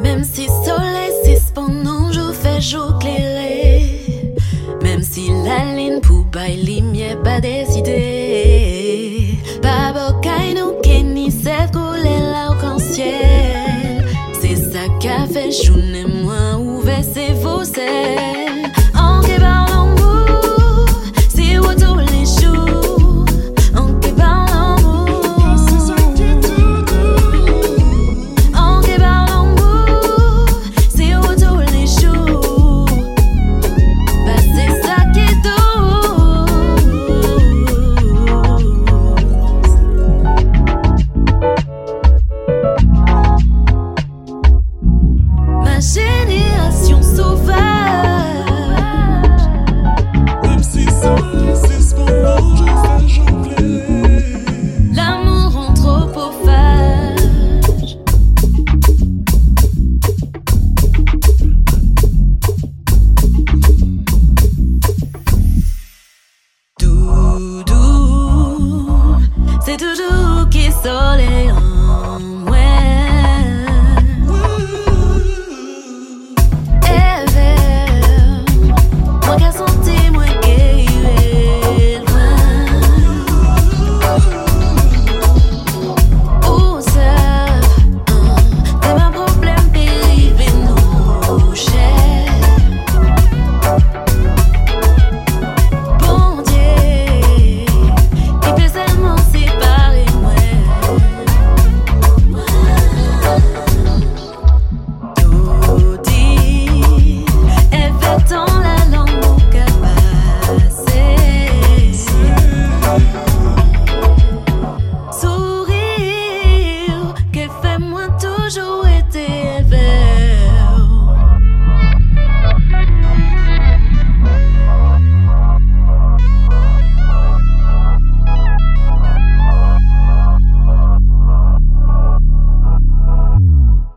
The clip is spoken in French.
Même si soleil si pendant je fais jour clairé Même si la ligne pour bailler lumière pas décidé Pas bocaille nous kenny cette couleur l'arc-en-ciel. C'est ça qu'a fait journée C'est toujours qui soleil.